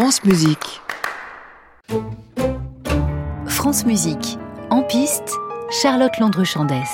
France Musique. France Musique. En piste, Charlotte Landre-Chandès.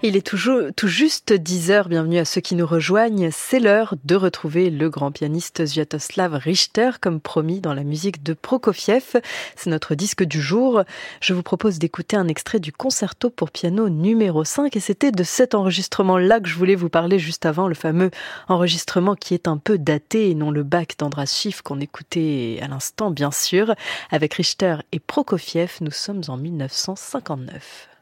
Il est toujours tout juste 10 heures. Bienvenue à ceux qui nous rejoignent. C'est l'heure de retrouver le grand pianiste Sviatoslav Richter, comme promis dans la musique de Prokofiev. C'est notre disque du jour. Je vous propose d'écouter un extrait du concerto pour piano numéro 5 et c'était de cet enregistrement-là que je voulais vous parler juste avant, le fameux enregistrement qui est un peu daté et non le bac d'Andras Schiff qu'on écoutait à l'instant, bien sûr. Avec Richter et Prokofiev, nous sommes en 1959.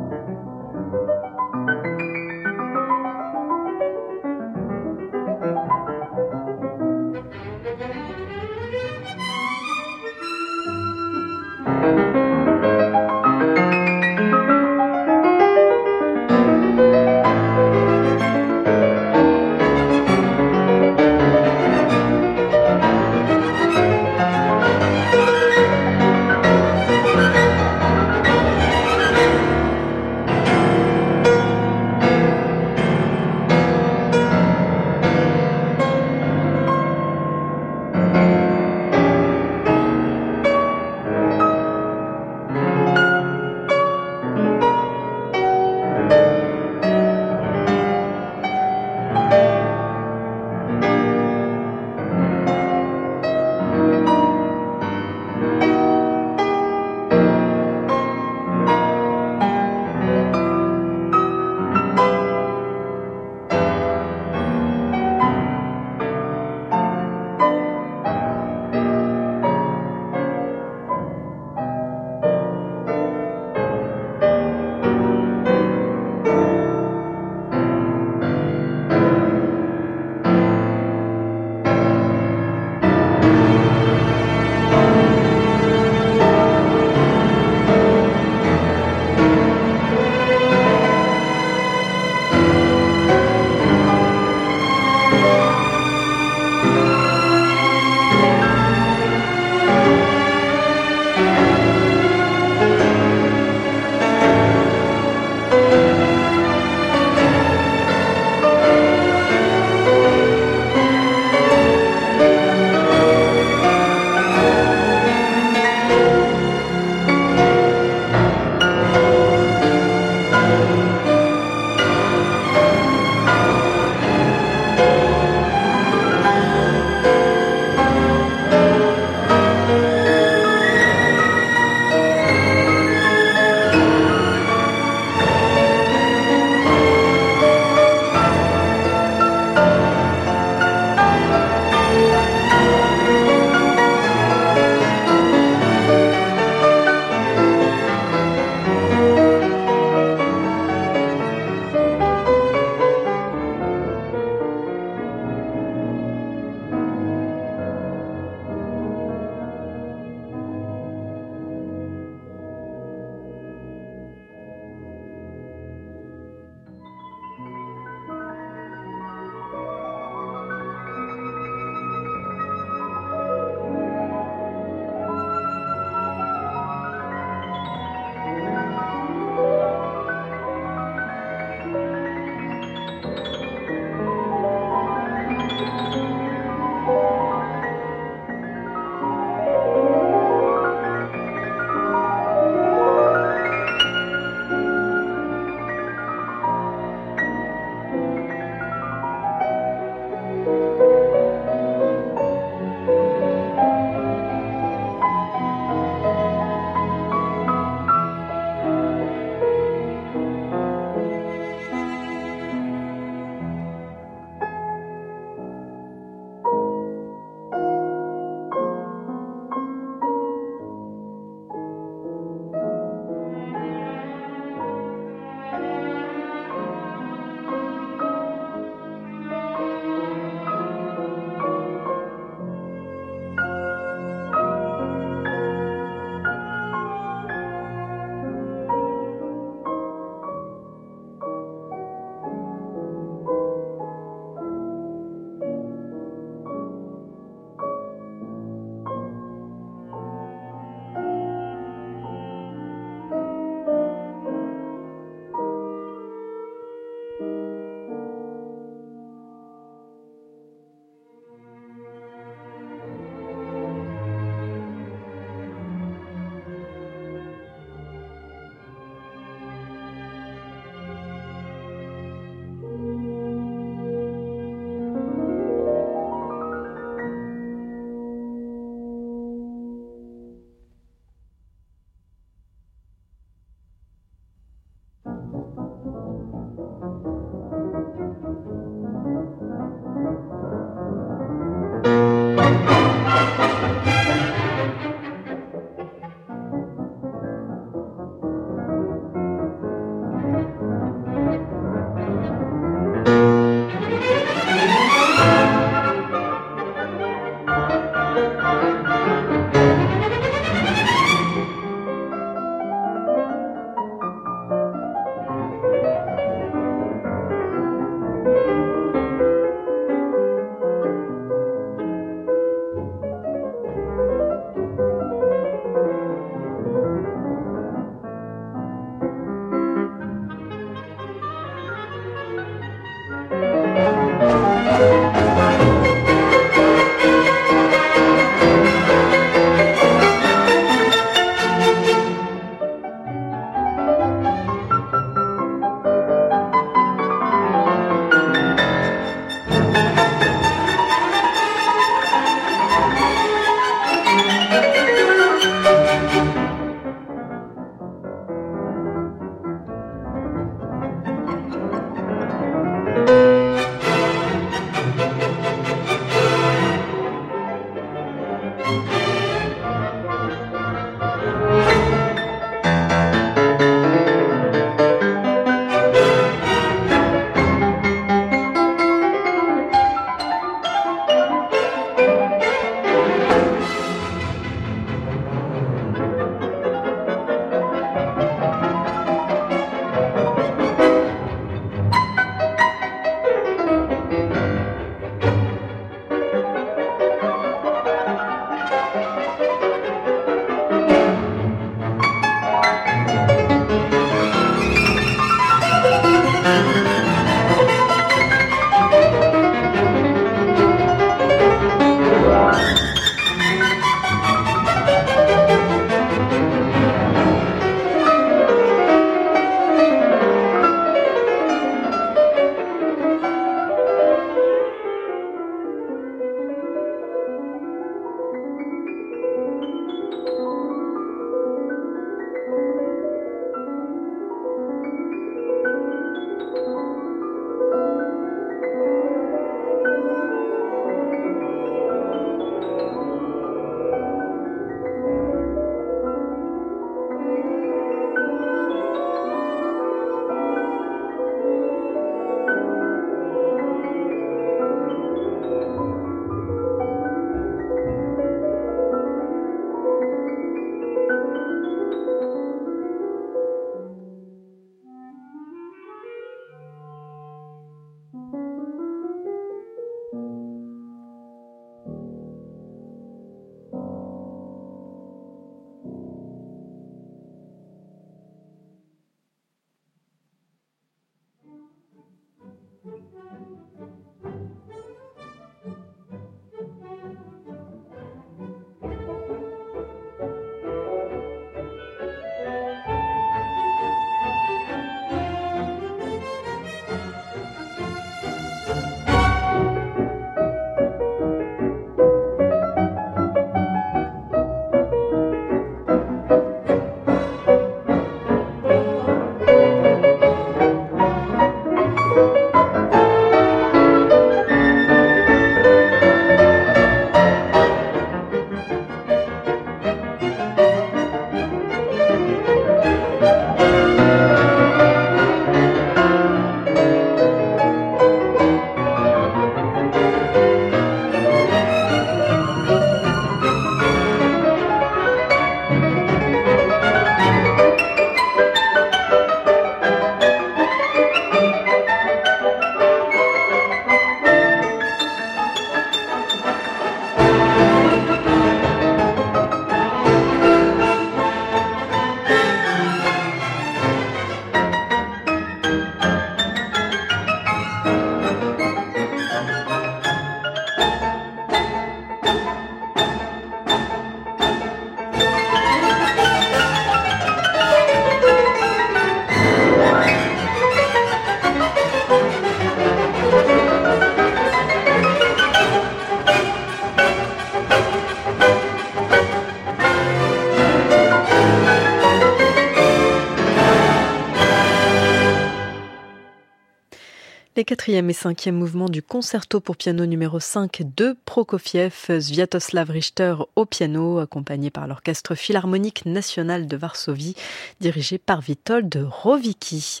Quatrième et cinquième mouvements du concerto pour piano numéro 5 de Prokofiev, Sviatoslav Richter au piano, accompagné par l'Orchestre Philharmonique National de Varsovie, dirigé par Witold Rowicki.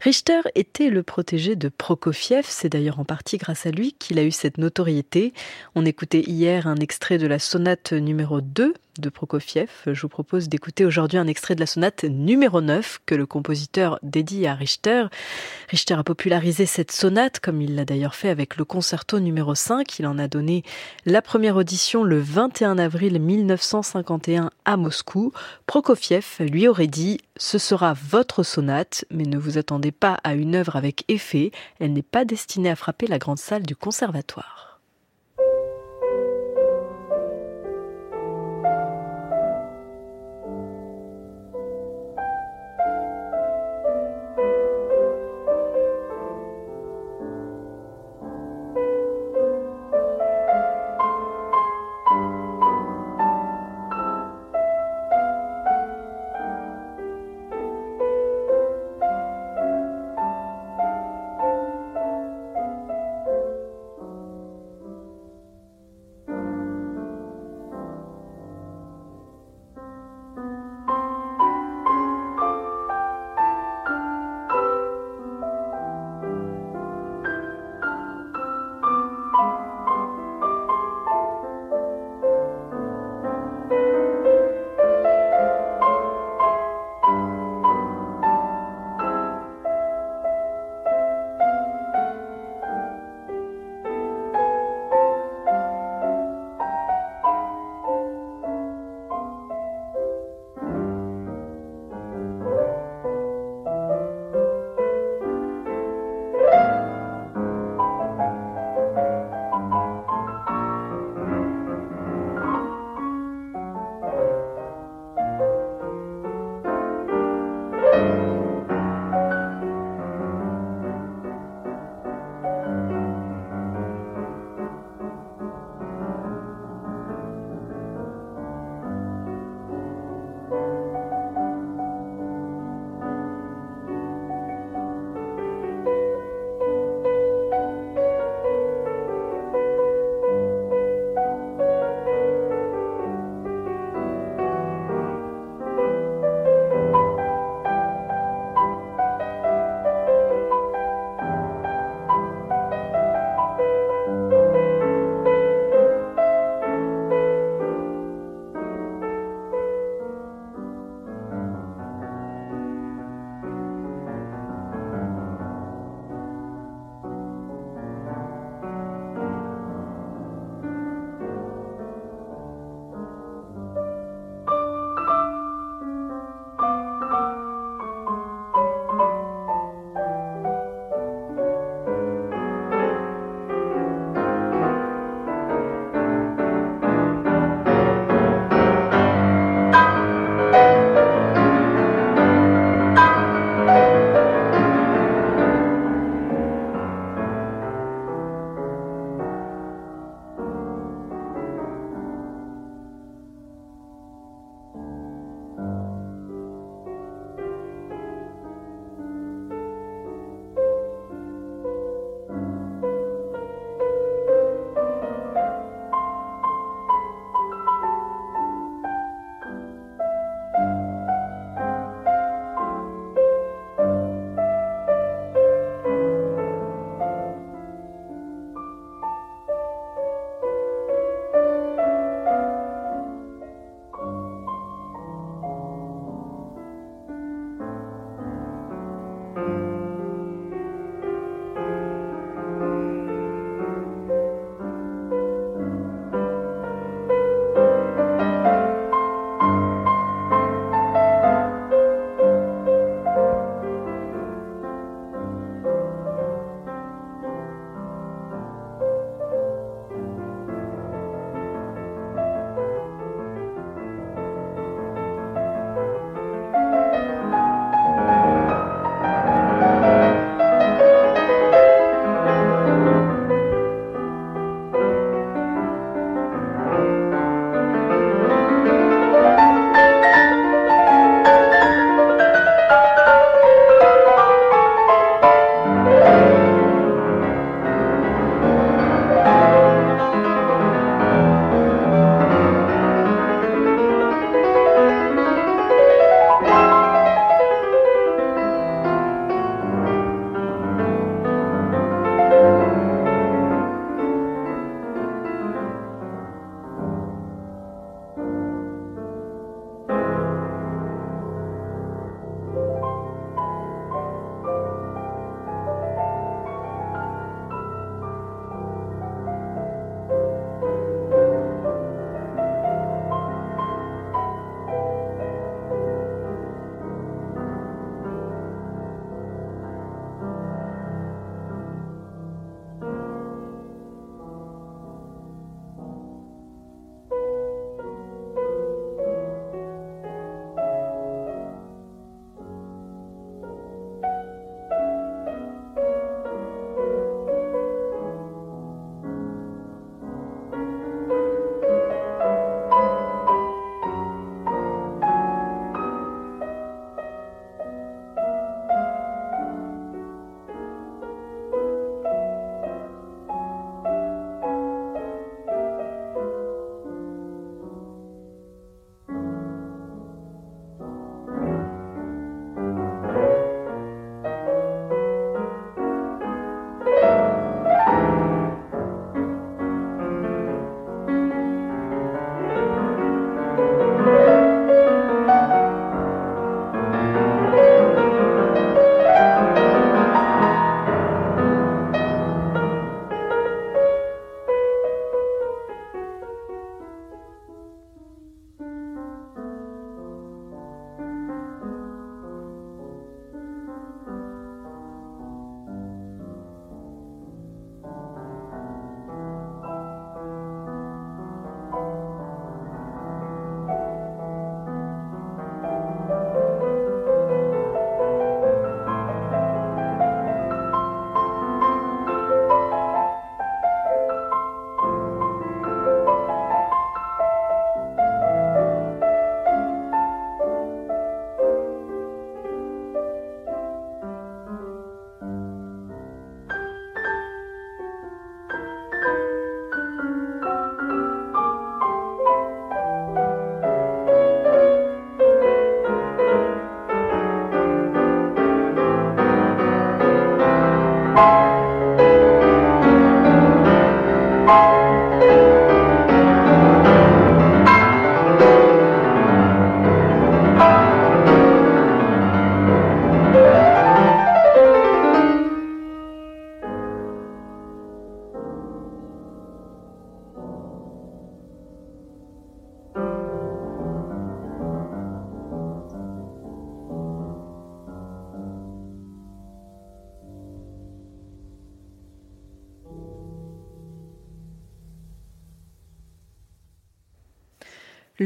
Richter était le protégé de Prokofiev, c'est d'ailleurs en partie grâce à lui qu'il a eu cette notoriété. On écoutait hier un extrait de la sonate numéro 2 de Prokofiev. Je vous propose d'écouter aujourd'hui un extrait de la sonate numéro 9 que le compositeur dédie à Richter. Richter a popularisé cette sonate comme il l'a d'ailleurs fait avec le concerto numéro 5. Il en a donné la première audition le 21 avril 1951 à Moscou. Prokofiev lui aurait dit ce sera votre sonate, mais ne vous attendez pas à une œuvre avec effet, elle n'est pas destinée à frapper la grande salle du conservatoire.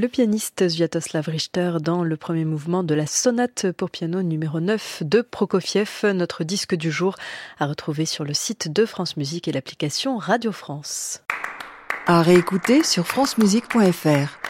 Le pianiste Sviatoslav Richter dans le premier mouvement de la sonate pour piano numéro 9 de Prokofiev, notre disque du jour à retrouver sur le site de France Musique et l'application Radio France. À réécouter sur francemusique.fr.